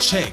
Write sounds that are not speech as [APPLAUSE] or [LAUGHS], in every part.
Check.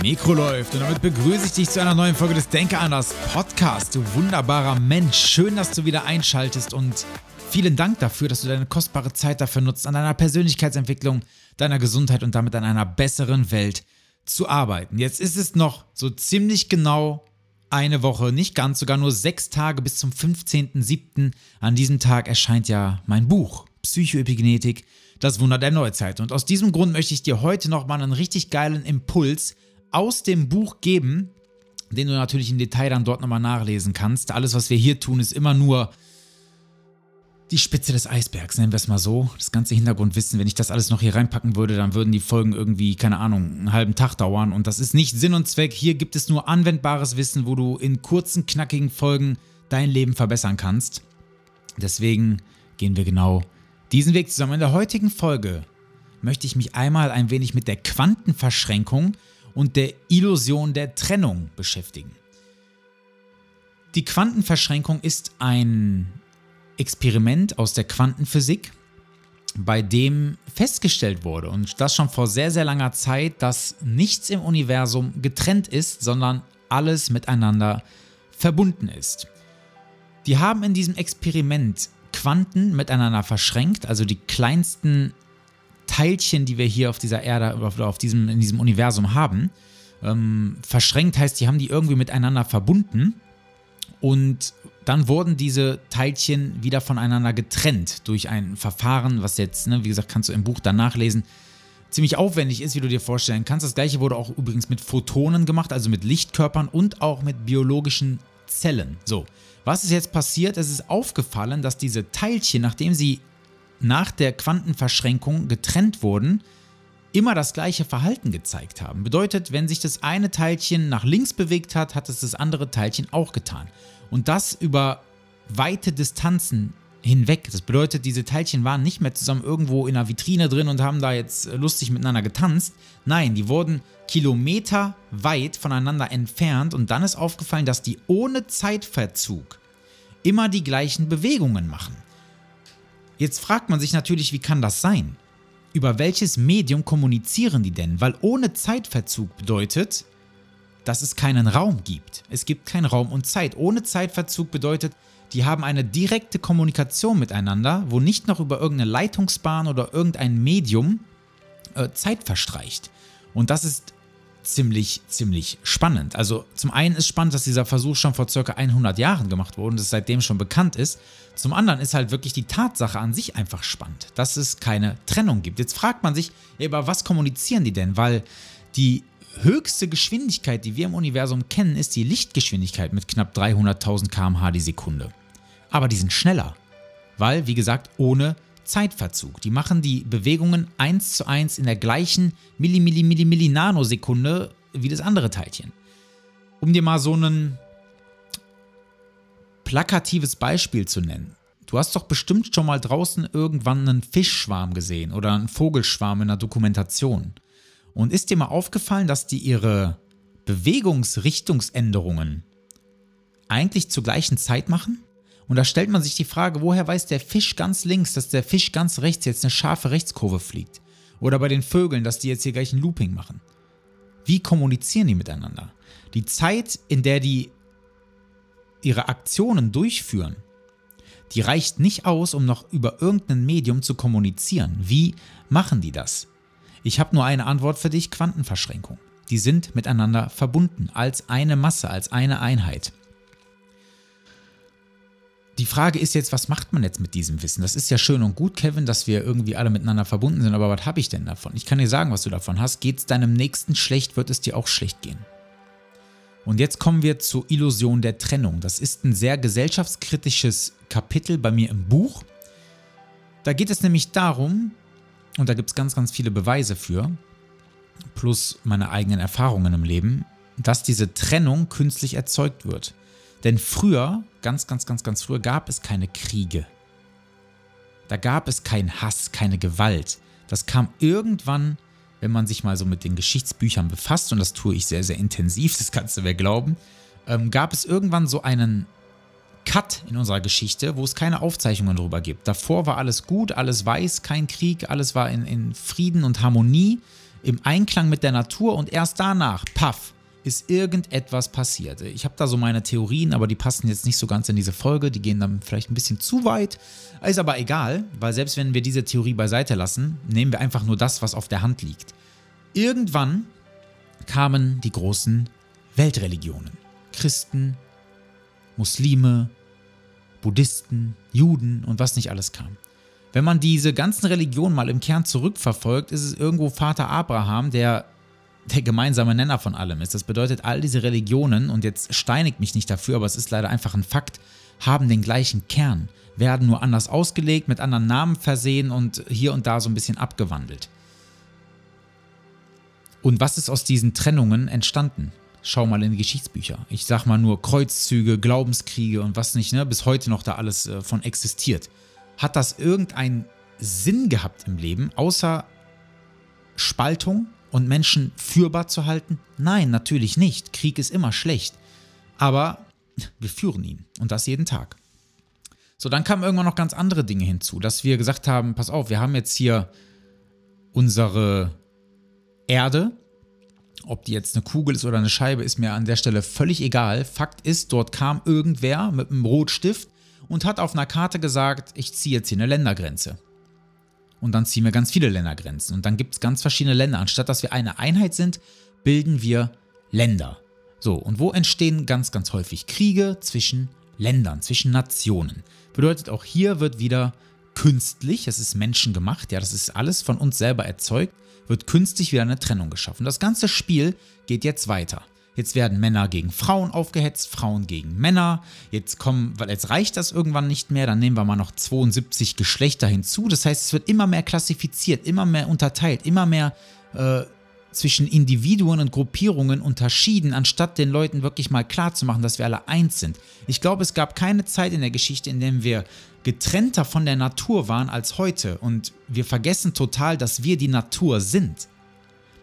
Mikro läuft und damit begrüße ich dich zu einer neuen Folge des Denke anders Podcast. Du wunderbarer Mensch, schön, dass du wieder einschaltest und vielen Dank dafür, dass du deine kostbare Zeit dafür nutzt, an deiner Persönlichkeitsentwicklung, deiner Gesundheit und damit an einer besseren Welt zu arbeiten. Jetzt ist es noch so ziemlich genau eine Woche, nicht ganz, sogar nur sechs Tage bis zum 15.07. An diesem Tag erscheint ja mein Buch Psychoepigenetik, das Wunder der Neuzeit. Und aus diesem Grund möchte ich dir heute nochmal einen richtig geilen Impuls aus dem Buch geben, den du natürlich im Detail dann dort nochmal nachlesen kannst. Alles, was wir hier tun, ist immer nur die Spitze des Eisbergs, nennen wir es mal so. Das ganze Hintergrundwissen, wenn ich das alles noch hier reinpacken würde, dann würden die Folgen irgendwie, keine Ahnung, einen halben Tag dauern. Und das ist nicht Sinn und Zweck. Hier gibt es nur anwendbares Wissen, wo du in kurzen, knackigen Folgen dein Leben verbessern kannst. Deswegen gehen wir genau diesen Weg zusammen. In der heutigen Folge möchte ich mich einmal ein wenig mit der Quantenverschränkung und der Illusion der Trennung beschäftigen. Die Quantenverschränkung ist ein Experiment aus der Quantenphysik, bei dem festgestellt wurde, und das schon vor sehr, sehr langer Zeit, dass nichts im Universum getrennt ist, sondern alles miteinander verbunden ist. Die haben in diesem Experiment Quanten miteinander verschränkt, also die kleinsten Teilchen, die wir hier auf dieser Erde oder auf diesem, in diesem Universum haben. Ähm, verschränkt heißt, die haben die irgendwie miteinander verbunden und dann wurden diese Teilchen wieder voneinander getrennt durch ein Verfahren, was jetzt, ne, wie gesagt, kannst du im Buch dann nachlesen, ziemlich aufwendig ist, wie du dir vorstellen kannst. Das gleiche wurde auch übrigens mit Photonen gemacht, also mit Lichtkörpern und auch mit biologischen Zellen. So, was ist jetzt passiert? Es ist aufgefallen, dass diese Teilchen, nachdem sie nach der Quantenverschränkung getrennt wurden, immer das gleiche Verhalten gezeigt haben. Bedeutet, wenn sich das eine Teilchen nach links bewegt hat, hat es das andere Teilchen auch getan. Und das über weite Distanzen hinweg. Das bedeutet, diese Teilchen waren nicht mehr zusammen irgendwo in einer Vitrine drin und haben da jetzt lustig miteinander getanzt. Nein, die wurden Kilometer weit voneinander entfernt und dann ist aufgefallen, dass die ohne Zeitverzug immer die gleichen Bewegungen machen. Jetzt fragt man sich natürlich, wie kann das sein? Über welches Medium kommunizieren die denn? Weil ohne Zeitverzug bedeutet, dass es keinen Raum gibt. Es gibt keinen Raum und Zeit. Ohne Zeitverzug bedeutet, die haben eine direkte Kommunikation miteinander, wo nicht noch über irgendeine Leitungsbahn oder irgendein Medium äh, Zeit verstreicht. Und das ist ziemlich, ziemlich spannend. Also zum einen ist spannend, dass dieser Versuch schon vor circa 100 Jahren gemacht wurde und es seitdem schon bekannt ist. Zum anderen ist halt wirklich die Tatsache an sich einfach spannend, dass es keine Trennung gibt. Jetzt fragt man sich, über was kommunizieren die denn? Weil die höchste Geschwindigkeit, die wir im Universum kennen, ist die Lichtgeschwindigkeit mit knapp 300.000 km/h die Sekunde. Aber die sind schneller, weil, wie gesagt, ohne Zeitverzug. Die machen die Bewegungen eins zu eins in der gleichen Milli, Milli, Milli, Milli Nanosekunde wie das andere Teilchen. Um dir mal so ein plakatives Beispiel zu nennen. Du hast doch bestimmt schon mal draußen irgendwann einen Fischschwarm gesehen oder einen Vogelschwarm in einer Dokumentation. Und ist dir mal aufgefallen, dass die ihre Bewegungsrichtungsänderungen eigentlich zur gleichen Zeit machen? Und da stellt man sich die Frage, woher weiß der Fisch ganz links, dass der Fisch ganz rechts jetzt eine scharfe Rechtskurve fliegt? Oder bei den Vögeln, dass die jetzt hier gleich ein Looping machen? Wie kommunizieren die miteinander? Die Zeit, in der die ihre Aktionen durchführen, die reicht nicht aus, um noch über irgendein Medium zu kommunizieren. Wie machen die das? Ich habe nur eine Antwort für dich, Quantenverschränkung. Die sind miteinander verbunden, als eine Masse, als eine Einheit. Die Frage ist jetzt, was macht man jetzt mit diesem Wissen? Das ist ja schön und gut, Kevin, dass wir irgendwie alle miteinander verbunden sind, aber was habe ich denn davon? Ich kann dir sagen, was du davon hast. Geht es deinem Nächsten schlecht, wird es dir auch schlecht gehen. Und jetzt kommen wir zur Illusion der Trennung. Das ist ein sehr gesellschaftskritisches Kapitel bei mir im Buch. Da geht es nämlich darum, und da gibt es ganz, ganz viele Beweise für, plus meine eigenen Erfahrungen im Leben, dass diese Trennung künstlich erzeugt wird. Denn früher, ganz, ganz, ganz, ganz früher, gab es keine Kriege. Da gab es keinen Hass, keine Gewalt. Das kam irgendwann, wenn man sich mal so mit den Geschichtsbüchern befasst, und das tue ich sehr, sehr intensiv, [LAUGHS] das kannst du mir glauben, ähm, gab es irgendwann so einen Cut in unserer Geschichte, wo es keine Aufzeichnungen darüber gibt. Davor war alles gut, alles weiß, kein Krieg, alles war in, in Frieden und Harmonie, im Einklang mit der Natur und erst danach, paff, ist irgendetwas passiert. Ich habe da so meine Theorien, aber die passen jetzt nicht so ganz in diese Folge. Die gehen dann vielleicht ein bisschen zu weit. Ist aber egal, weil selbst wenn wir diese Theorie beiseite lassen, nehmen wir einfach nur das, was auf der Hand liegt. Irgendwann kamen die großen Weltreligionen. Christen, Muslime, Buddhisten, Juden und was nicht alles kam. Wenn man diese ganzen Religionen mal im Kern zurückverfolgt, ist es irgendwo Vater Abraham, der der gemeinsame Nenner von allem ist. Das bedeutet, all diese Religionen, und jetzt steinigt mich nicht dafür, aber es ist leider einfach ein Fakt, haben den gleichen Kern, werden nur anders ausgelegt, mit anderen Namen versehen und hier und da so ein bisschen abgewandelt. Und was ist aus diesen Trennungen entstanden? Schau mal in die Geschichtsbücher. Ich sag mal nur Kreuzzüge, Glaubenskriege und was nicht, ne, bis heute noch da alles äh, von existiert. Hat das irgendeinen Sinn gehabt im Leben, außer Spaltung und Menschen führbar zu halten? Nein, natürlich nicht. Krieg ist immer schlecht. Aber wir führen ihn und das jeden Tag. So, dann kamen irgendwann noch ganz andere Dinge hinzu, dass wir gesagt haben, pass auf, wir haben jetzt hier unsere Erde, ob die jetzt eine Kugel ist oder eine Scheibe, ist mir an der Stelle völlig egal. Fakt ist, dort kam irgendwer mit einem Rotstift und hat auf einer Karte gesagt, ich ziehe jetzt hier eine Ländergrenze. Und dann ziehen wir ganz viele Ländergrenzen. Und dann gibt es ganz verschiedene Länder. Anstatt dass wir eine Einheit sind, bilden wir Länder. So, und wo entstehen ganz, ganz häufig Kriege zwischen Ländern, zwischen Nationen? Bedeutet, auch hier wird wieder künstlich, es ist menschengemacht, ja, das ist alles von uns selber erzeugt, wird künstlich wieder eine Trennung geschaffen. Das ganze Spiel geht jetzt weiter. Jetzt werden Männer gegen Frauen aufgehetzt, Frauen gegen Männer. Jetzt kommen, weil jetzt reicht das irgendwann nicht mehr, dann nehmen wir mal noch 72 Geschlechter hinzu. Das heißt, es wird immer mehr klassifiziert, immer mehr unterteilt, immer mehr äh, zwischen Individuen und Gruppierungen unterschieden, anstatt den Leuten wirklich mal klarzumachen, dass wir alle eins sind. Ich glaube, es gab keine Zeit in der Geschichte, in der wir getrennter von der Natur waren als heute und wir vergessen total, dass wir die Natur sind.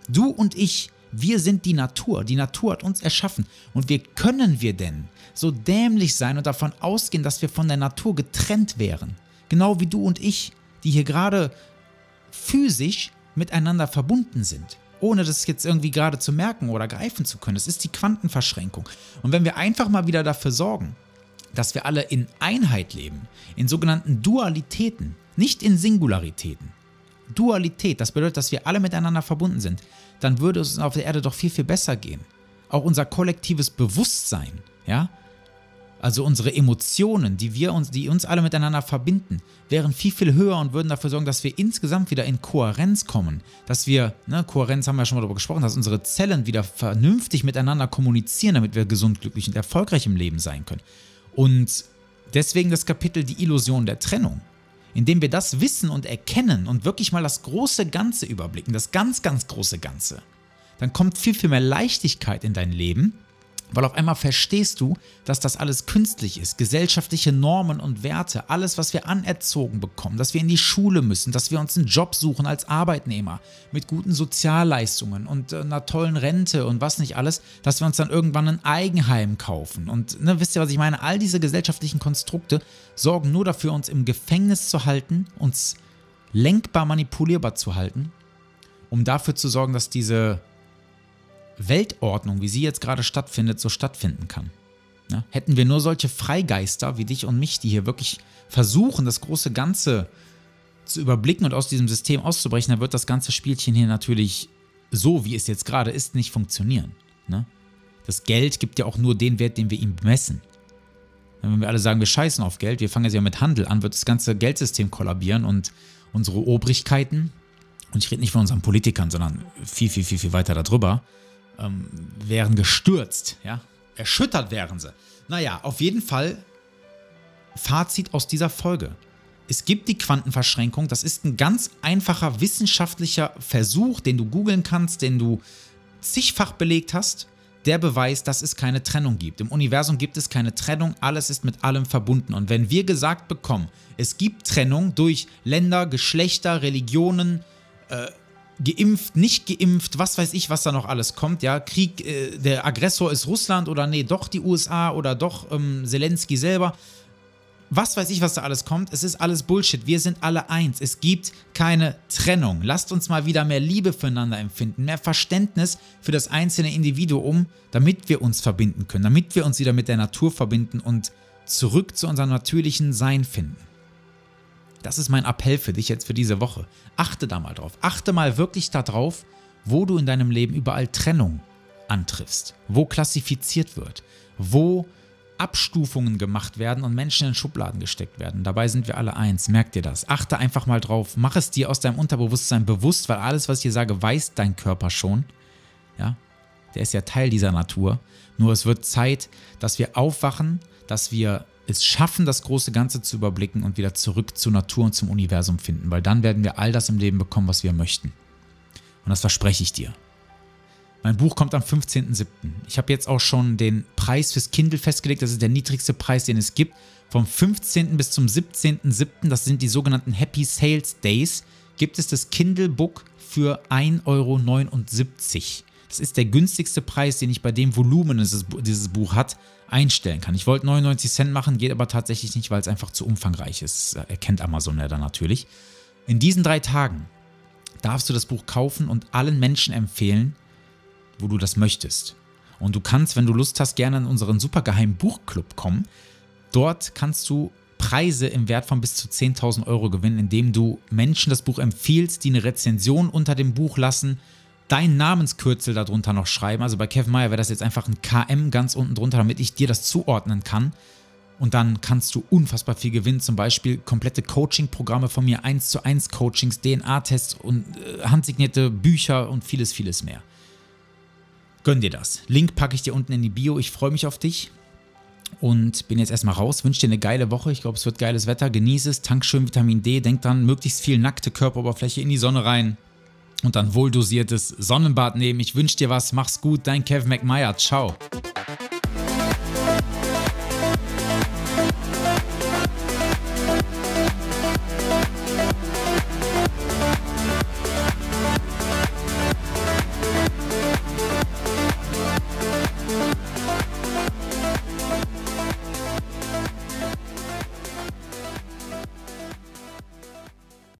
Du und ich wir sind die Natur. Die Natur hat uns erschaffen. Und wie können wir denn so dämlich sein und davon ausgehen, dass wir von der Natur getrennt wären? Genau wie du und ich, die hier gerade physisch miteinander verbunden sind. Ohne das jetzt irgendwie gerade zu merken oder greifen zu können. Das ist die Quantenverschränkung. Und wenn wir einfach mal wieder dafür sorgen, dass wir alle in Einheit leben, in sogenannten Dualitäten, nicht in Singularitäten. Dualität, das bedeutet, dass wir alle miteinander verbunden sind dann würde es auf der Erde doch viel, viel besser gehen. Auch unser kollektives Bewusstsein, ja, also unsere Emotionen, die wir uns, die uns alle miteinander verbinden, wären viel, viel höher und würden dafür sorgen, dass wir insgesamt wieder in Kohärenz kommen. Dass wir, ne, Kohärenz haben wir ja schon mal darüber gesprochen, dass unsere Zellen wieder vernünftig miteinander kommunizieren, damit wir gesund, glücklich und erfolgreich im Leben sein können. Und deswegen das Kapitel Die Illusion der Trennung indem wir das wissen und erkennen und wirklich mal das große Ganze überblicken, das ganz, ganz große Ganze, dann kommt viel, viel mehr Leichtigkeit in dein Leben weil auf einmal verstehst du, dass das alles künstlich ist. Gesellschaftliche Normen und Werte, alles, was wir anerzogen bekommen, dass wir in die Schule müssen, dass wir uns einen Job suchen als Arbeitnehmer mit guten Sozialleistungen und äh, einer tollen Rente und was nicht alles, dass wir uns dann irgendwann ein Eigenheim kaufen. Und ne, wisst ihr, was ich meine? All diese gesellschaftlichen Konstrukte sorgen nur dafür, uns im Gefängnis zu halten, uns lenkbar manipulierbar zu halten, um dafür zu sorgen, dass diese Weltordnung, wie sie jetzt gerade stattfindet, so stattfinden kann. Ja? Hätten wir nur solche Freigeister wie dich und mich, die hier wirklich versuchen, das große Ganze zu überblicken und aus diesem System auszubrechen, dann wird das ganze Spielchen hier natürlich so, wie es jetzt gerade ist, nicht funktionieren. Ne? Das Geld gibt ja auch nur den Wert, den wir ihm bemessen. Wenn wir alle sagen, wir scheißen auf Geld, wir fangen jetzt ja mit Handel an, wird das ganze Geldsystem kollabieren und unsere Obrigkeiten, und ich rede nicht von unseren Politikern, sondern viel, viel, viel, viel weiter darüber, ähm, wären gestürzt, ja. Erschüttert wären sie. Naja, auf jeden Fall Fazit aus dieser Folge. es gibt die Quantenverschränkung. Das ist ein ganz einfacher wissenschaftlicher Versuch, den du googeln kannst, den du zigfach belegt hast. Der Beweis, dass es keine Trennung gibt. Im Universum gibt es keine Trennung, alles ist mit allem verbunden. Und wenn wir gesagt bekommen, es gibt Trennung durch Länder, Geschlechter, Religionen, äh, geimpft, nicht geimpft, was weiß ich, was da noch alles kommt. Ja, Krieg, äh, der Aggressor ist Russland oder nee, doch die USA oder doch ähm, Zelensky selber was weiß ich, was da alles kommt. Es ist alles Bullshit. Wir sind alle eins. Es gibt keine Trennung. Lasst uns mal wieder mehr Liebe füreinander empfinden, mehr Verständnis für das einzelne Individuum, damit wir uns verbinden können, damit wir uns wieder mit der Natur verbinden und zurück zu unserem natürlichen Sein finden. Das ist mein Appell für dich jetzt für diese Woche. Achte da mal drauf. Achte mal wirklich darauf, wo du in deinem Leben überall Trennung antriffst, wo klassifiziert wird, wo Abstufungen gemacht werden und Menschen in Schubladen gesteckt werden. Dabei sind wir alle eins. Merk dir das. Achte einfach mal drauf. Mach es dir aus deinem Unterbewusstsein bewusst, weil alles, was ich dir sage, weiß dein Körper schon. Ja, der ist ja Teil dieser Natur. Nur es wird Zeit, dass wir aufwachen, dass wir es schaffen, das große Ganze zu überblicken und wieder zurück zur Natur und zum Universum finden, weil dann werden wir all das im Leben bekommen, was wir möchten. Und das verspreche ich dir. Mein Buch kommt am 15.07. Ich habe jetzt auch schon den Preis fürs Kindle festgelegt. Das ist der niedrigste Preis, den es gibt. Vom 15. bis zum 17.07., das sind die sogenannten Happy Sales Days, gibt es das Kindle Book für 1,79 Euro. Das ist der günstigste Preis, den ich bei dem Volumen, das dieses Buch hat, einstellen kann. Ich wollte 99 Cent machen, geht aber tatsächlich nicht, weil es einfach zu umfangreich ist. Das erkennt Amazon ja dann natürlich. In diesen drei Tagen darfst du das Buch kaufen und allen Menschen empfehlen, wo du das möchtest. Und du kannst, wenn du Lust hast, gerne in unseren supergeheimen Buchclub kommen. Dort kannst du Preise im Wert von bis zu 10.000 Euro gewinnen, indem du Menschen das Buch empfiehlst, die eine Rezension unter dem Buch lassen, dein Namenskürzel darunter noch schreiben. Also bei Kevin Meyer wäre das jetzt einfach ein KM ganz unten drunter, damit ich dir das zuordnen kann. Und dann kannst du unfassbar viel gewinnen, zum Beispiel komplette Coaching-Programme von mir, 1 zu 1 Coachings, DNA-Tests und äh, handsignierte Bücher und vieles, vieles mehr. Gönn dir das. Link packe ich dir unten in die Bio. Ich freue mich auf dich und bin jetzt erstmal raus. Wünsche dir eine geile Woche. Ich glaube, es wird geiles Wetter. Genieße es, tank schön Vitamin D. Denk dran, möglichst viel nackte Körperoberfläche in die Sonne rein und dann wohl dosiertes Sonnenbad nehmen. Ich wünsche dir was. Mach's gut. Dein Kev McMeyer. Ciao.